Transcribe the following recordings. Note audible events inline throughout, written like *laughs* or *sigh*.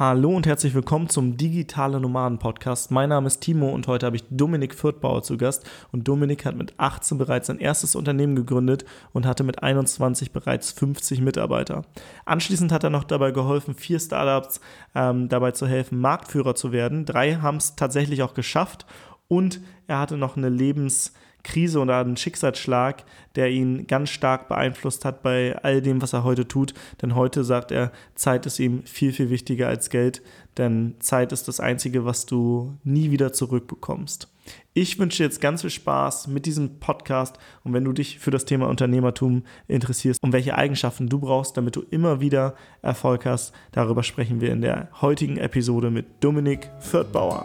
Hallo und herzlich willkommen zum Digitale Nomaden Podcast. Mein Name ist Timo und heute habe ich Dominik Fürthbauer zu Gast. Und Dominik hat mit 18 bereits sein erstes Unternehmen gegründet und hatte mit 21 bereits 50 Mitarbeiter. Anschließend hat er noch dabei geholfen, vier Startups ähm, dabei zu helfen, Marktführer zu werden. Drei haben es tatsächlich auch geschafft und er hatte noch eine Lebens- Krise oder einen Schicksalsschlag, der ihn ganz stark beeinflusst hat bei all dem, was er heute tut. Denn heute sagt er, Zeit ist ihm viel, viel wichtiger als Geld, denn Zeit ist das Einzige, was du nie wieder zurückbekommst. Ich wünsche dir jetzt ganz viel Spaß mit diesem Podcast und wenn du dich für das Thema Unternehmertum interessierst und welche Eigenschaften du brauchst, damit du immer wieder Erfolg hast, darüber sprechen wir in der heutigen Episode mit Dominik Fürthbauer.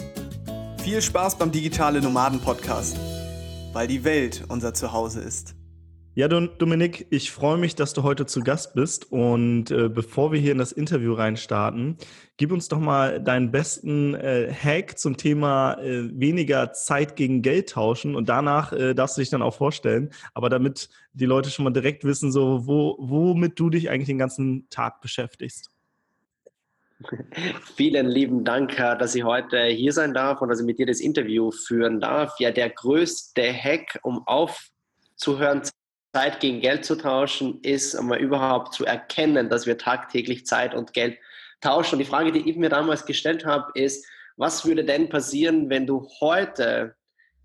Viel Spaß beim Digitale Nomaden Podcast, weil die Welt unser Zuhause ist. Ja, Dominik, ich freue mich, dass du heute zu Gast bist. Und äh, bevor wir hier in das Interview reinstarten, gib uns doch mal deinen besten äh, Hack zum Thema äh, weniger Zeit gegen Geld tauschen. Und danach äh, darfst du dich dann auch vorstellen. Aber damit die Leute schon mal direkt wissen, so wo, womit du dich eigentlich den ganzen Tag beschäftigst. *laughs* Vielen lieben Dank, dass ich heute hier sein darf und dass ich mit dir das Interview führen darf. Ja, der größte Hack, um aufzuhören, Zeit gegen Geld zu tauschen, ist einmal überhaupt zu erkennen, dass wir tagtäglich Zeit und Geld tauschen. Und die Frage, die ich mir damals gestellt habe, ist, was würde denn passieren, wenn du heute,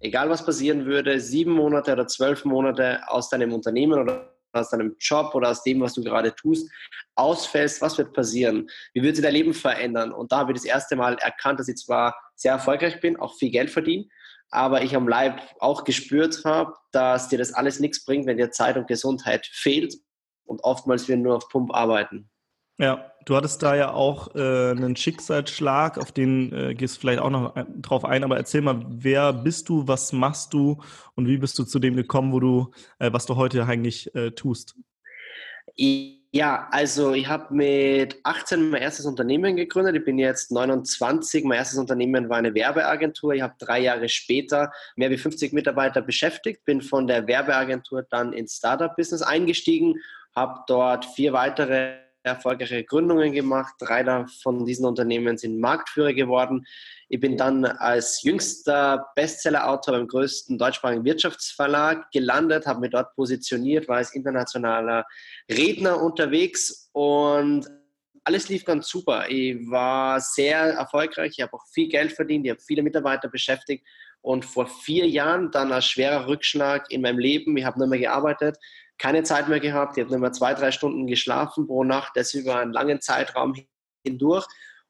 egal was passieren würde, sieben Monate oder zwölf Monate aus deinem Unternehmen oder aus deinem Job oder aus dem, was du gerade tust, ausfällst, was wird passieren? Wie wird sich dein Leben verändern? Und da habe ich das erste Mal erkannt, dass ich zwar sehr erfolgreich bin, auch viel Geld verdiene, aber ich am Leib auch gespürt habe, dass dir das alles nichts bringt, wenn dir Zeit und Gesundheit fehlt und oftmals wir nur auf Pump arbeiten. Ja, du hattest da ja auch äh, einen Schicksalsschlag, auf den äh, gehst du vielleicht auch noch drauf ein, aber erzähl mal, wer bist du, was machst du und wie bist du zu dem gekommen, wo du, äh, was du heute eigentlich äh, tust? Ja, also ich habe mit 18 mein erstes Unternehmen gegründet. Ich bin jetzt 29. Mein erstes Unternehmen war eine Werbeagentur. Ich habe drei Jahre später mehr wie 50 Mitarbeiter beschäftigt, bin von der Werbeagentur dann ins Startup-Business eingestiegen, habe dort vier weitere erfolgreiche Gründungen gemacht. Drei von diesen Unternehmen sind Marktführer geworden. Ich bin dann als jüngster Bestseller-Autor beim größten deutschsprachigen Wirtschaftsverlag gelandet, habe mich dort positioniert, war als internationaler Redner unterwegs und alles lief ganz super. Ich war sehr erfolgreich, ich habe auch viel Geld verdient, ich habe viele Mitarbeiter beschäftigt und vor vier Jahren dann als schwerer Rückschlag in meinem Leben, ich habe nicht mehr gearbeitet, keine Zeit mehr gehabt. Ich habe nur mal zwei, drei Stunden geschlafen pro Nacht, das über einen langen Zeitraum hindurch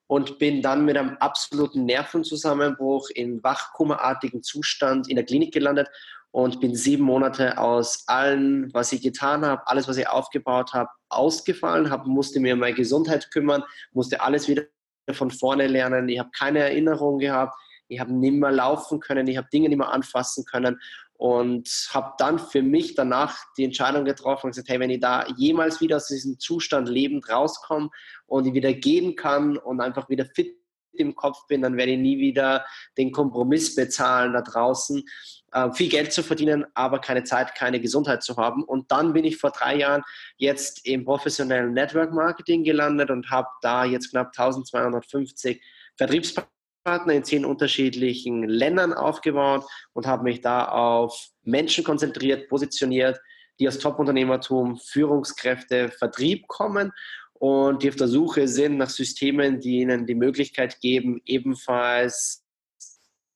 und bin dann mit einem absoluten Nervenzusammenbruch in wachkummerartigen Zustand in der Klinik gelandet und bin sieben Monate aus allem, was ich getan habe, alles, was ich aufgebaut habe, ausgefallen, hab, musste mir um meine Gesundheit kümmern, musste alles wieder von vorne lernen. Ich habe keine Erinnerung gehabt, ich habe nicht mehr laufen können, ich habe Dinge nicht mehr anfassen können und habe dann für mich danach die Entscheidung getroffen und gesagt, hey, wenn ich da jemals wieder aus diesem Zustand lebend rauskomme und ich wieder gehen kann und einfach wieder fit im Kopf bin, dann werde ich nie wieder den Kompromiss bezahlen da draußen, äh, viel Geld zu verdienen, aber keine Zeit, keine Gesundheit zu haben. Und dann bin ich vor drei Jahren jetzt im professionellen Network Marketing gelandet und habe da jetzt knapp 1250 Vertriebspartner Partner in zehn unterschiedlichen Ländern aufgebaut und habe mich da auf Menschen konzentriert, positioniert, die aus Top-Unternehmertum, Führungskräfte, Vertrieb kommen und die auf der Suche sind nach Systemen, die ihnen die Möglichkeit geben, ebenfalls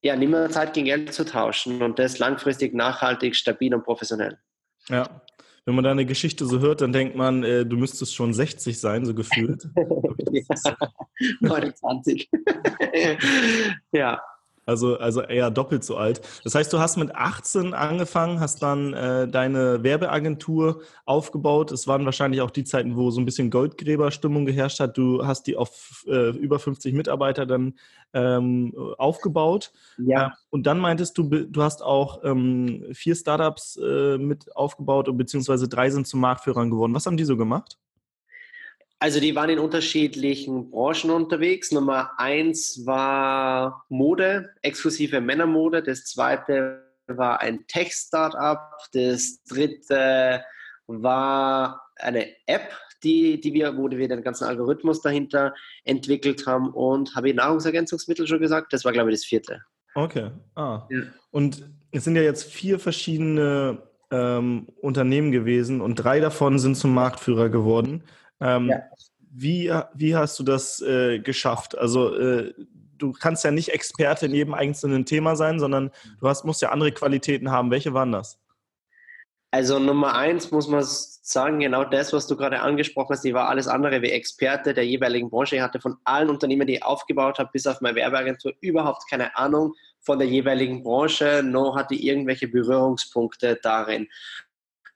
ja, nicht mehr Zeit gegen Geld zu tauschen und das langfristig, nachhaltig, stabil und professionell. Ja, wenn man deine Geschichte so hört, dann denkt man, äh, du müsstest schon 60 sein, so gefühlt. *laughs* *laughs* *laughs* ja, 29. ja. Also, also eher doppelt so alt. Das heißt, du hast mit 18 angefangen, hast dann äh, deine Werbeagentur aufgebaut. Es waren wahrscheinlich auch die Zeiten, wo so ein bisschen Goldgräberstimmung geherrscht hat. Du hast die auf äh, über 50 Mitarbeiter dann ähm, aufgebaut. Ja. Äh, und dann meintest du, du hast auch ähm, vier Startups äh, mit aufgebaut und beziehungsweise drei sind zum Marktführern geworden. Was haben die so gemacht? Also die waren in unterschiedlichen Branchen unterwegs. Nummer eins war Mode, exklusive Männermode. Das zweite war ein Tech-Startup. Das dritte war eine App, die, die wir, wo wir den ganzen Algorithmus dahinter entwickelt haben. Und habe ich Nahrungsergänzungsmittel schon gesagt? Das war, glaube ich, das vierte. Okay. Ah. Ja. Und es sind ja jetzt vier verschiedene ähm, Unternehmen gewesen und drei davon sind zum Marktführer geworden. Ähm, ja. wie, wie hast du das äh, geschafft? Also äh, du kannst ja nicht Experte in jedem einzelnen Thema sein, sondern du hast, musst ja andere Qualitäten haben. Welche waren das? Also Nummer eins muss man sagen, genau das, was du gerade angesprochen hast, die war alles andere wie Experte der jeweiligen Branche. Ich hatte von allen Unternehmen, die ich aufgebaut habe, bis auf meine Werbeagentur überhaupt keine Ahnung von der jeweiligen Branche, noch hatte ich irgendwelche Berührungspunkte darin.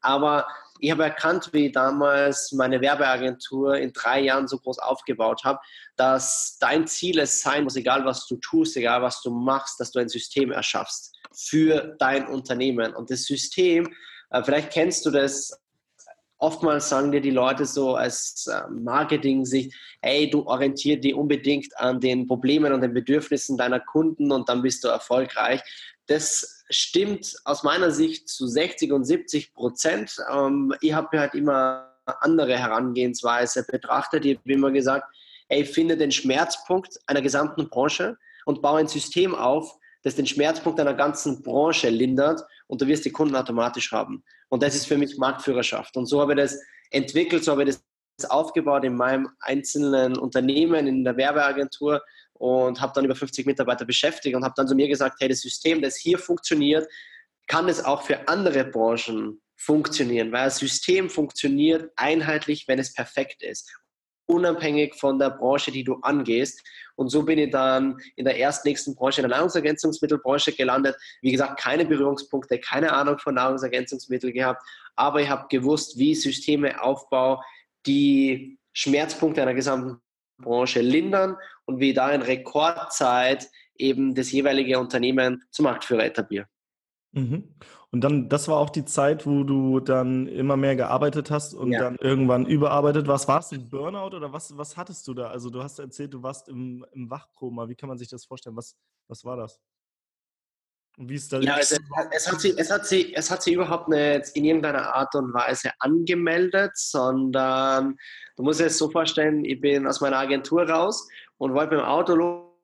Aber ich habe erkannt, wie ich damals meine Werbeagentur in drei Jahren so groß aufgebaut habe, dass dein Ziel es sein muss, egal was du tust, egal was du machst, dass du ein System erschaffst für dein Unternehmen. Und das System, äh, vielleicht kennst du das, oftmals sagen dir die Leute so als äh, Marketing-Sicht, hey, du orientier dich unbedingt an den Problemen und den Bedürfnissen deiner Kunden und dann bist du erfolgreich. Das stimmt aus meiner Sicht zu 60 und 70 Prozent. Ähm, ich habe halt immer andere Herangehensweise betrachtet. Ich habe immer gesagt, ey, finde den Schmerzpunkt einer gesamten Branche und baue ein System auf, das den Schmerzpunkt einer ganzen Branche lindert und du wirst die Kunden automatisch haben. Und das ist für mich Marktführerschaft. Und so habe ich das entwickelt, so habe ich das aufgebaut in meinem einzelnen Unternehmen, in der Werbeagentur und habe dann über 50 Mitarbeiter beschäftigt und habe dann zu mir gesagt, hey, das System, das hier funktioniert, kann es auch für andere Branchen funktionieren, weil das System funktioniert einheitlich, wenn es perfekt ist, unabhängig von der Branche, die du angehst. Und so bin ich dann in der erstnächsten Branche, in der Nahrungsergänzungsmittelbranche gelandet. Wie gesagt, keine Berührungspunkte, keine Ahnung von Nahrungsergänzungsmitteln gehabt, aber ich habe gewusst, wie ich Systeme aufbaue, die Schmerzpunkte einer gesamten Branche lindern und wie da in Rekordzeit eben das jeweilige Unternehmen zum Marktführer etablieren. Mhm. Und dann, das war auch die Zeit, wo du dann immer mehr gearbeitet hast und ja. dann irgendwann überarbeitet warst. Warst du ein Burnout oder was, was hattest du da? Also du hast erzählt, du warst im, im Wachkoma. Wie kann man sich das vorstellen? Was, was war das? Und wie ist da ja, also es, hat sie, es, hat sie, es hat sie überhaupt nicht in irgendeiner Art und Weise angemeldet, sondern du musst dir es so vorstellen, ich bin aus meiner Agentur raus und wollte mit dem Auto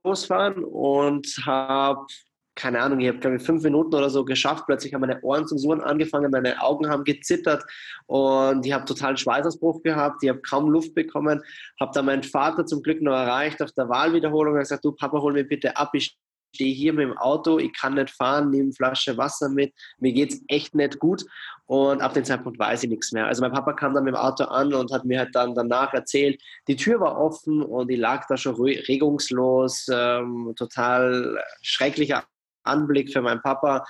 losfahren und habe keine Ahnung, ich habe glaube ich fünf Minuten oder so geschafft. Plötzlich haben meine Ohren zum Surren angefangen, meine Augen haben gezittert und ich habe totalen Schweißausbruch gehabt. Ich habe kaum Luft bekommen. Habe dann meinen Vater zum Glück noch erreicht auf der Wahlwiederholung. Er gesagt, du Papa, hol mich bitte ab. Ich stehe hier mit dem Auto, ich kann nicht fahren, nehme eine Flasche Wasser mit, mir geht es echt nicht gut und ab dem Zeitpunkt weiß ich nichts mehr. Also mein Papa kam dann mit dem Auto an und hat mir halt dann danach erzählt, die Tür war offen und ich lag da schon regungslos, ähm, total schrecklicher Anblick für meinen Papa.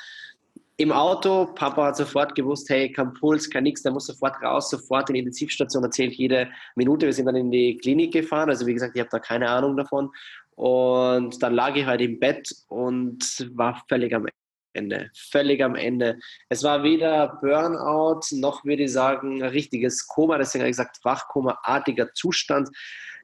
Im Auto, Papa hat sofort gewusst, hey, kein Puls, kein nix, der muss sofort raus, sofort in die Intensivstation, erzählt jede Minute. Wir sind dann in die Klinik gefahren, also wie gesagt, ich habe da keine Ahnung davon. Und dann lag ich halt im Bett und war völlig am Ende. Völlig am Ende. Es war weder Burnout, noch würde ich sagen, richtiges Koma, deswegen habe ich gesagt, Wachkoma-artiger Zustand.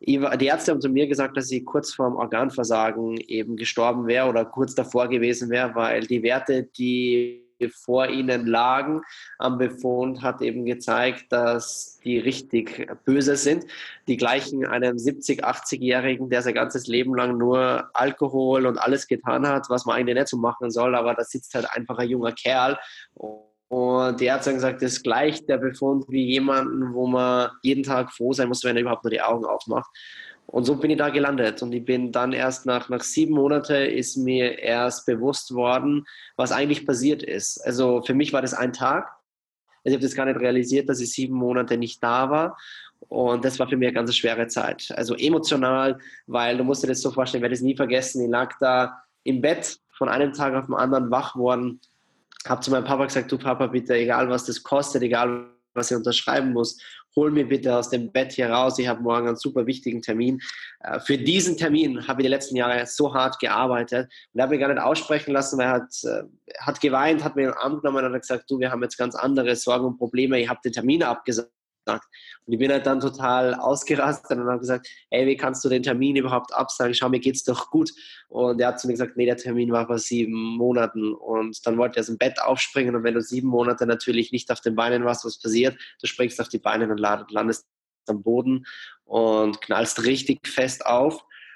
Die Ärzte haben zu mir gesagt, dass ich kurz vorm Organversagen eben gestorben wäre oder kurz davor gewesen wäre, weil die Werte, die vor ihnen lagen am Befund, hat eben gezeigt, dass die richtig böse sind. Die gleichen einem 70-, 80-Jährigen, der sein ganzes Leben lang nur Alkohol und alles getan hat, was man eigentlich nicht so machen soll, aber da sitzt halt einfach ein junger Kerl. Und der hat dann gesagt, das gleicht der Befund wie jemanden, wo man jeden Tag froh sein muss, wenn er überhaupt nur die Augen aufmacht. Und so bin ich da gelandet. Und ich bin dann erst nach, nach sieben Monaten ist mir erst bewusst worden, was eigentlich passiert ist. Also für mich war das ein Tag. Also ich habe das gar nicht realisiert, dass ich sieben Monate nicht da war. Und das war für mich eine ganz schwere Zeit. Also emotional, weil du musst dir das so vorstellen, ich werde es nie vergessen. Ich lag da im Bett von einem Tag auf den anderen wach worden, habe zu meinem Papa gesagt, du Papa, bitte, egal was das kostet, egal was ich unterschreiben muss, hol mir bitte aus dem Bett hier raus, ich habe morgen einen super wichtigen Termin. Äh, für diesen Termin habe ich die letzten Jahre so hart gearbeitet und er hat mich gar nicht aussprechen lassen, weil er hat, äh, hat geweint, hat mir den Arm genommen und hat gesagt, du, wir haben jetzt ganz andere Sorgen und Probleme, ich habe den Termin abgesagt gesagt. Und ich bin halt dann total ausgerastet und habe gesagt, ey, wie kannst du den Termin überhaupt absagen? Schau, mir geht's doch gut. Und er hat zu mir gesagt, nee, der Termin war vor sieben Monaten. Und dann wollte er aus dem Bett aufspringen. Und wenn du sieben Monate natürlich nicht auf den Beinen warst, was passiert? Du springst auf die Beine und landest am Boden und knallst richtig fest auf.